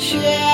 雪。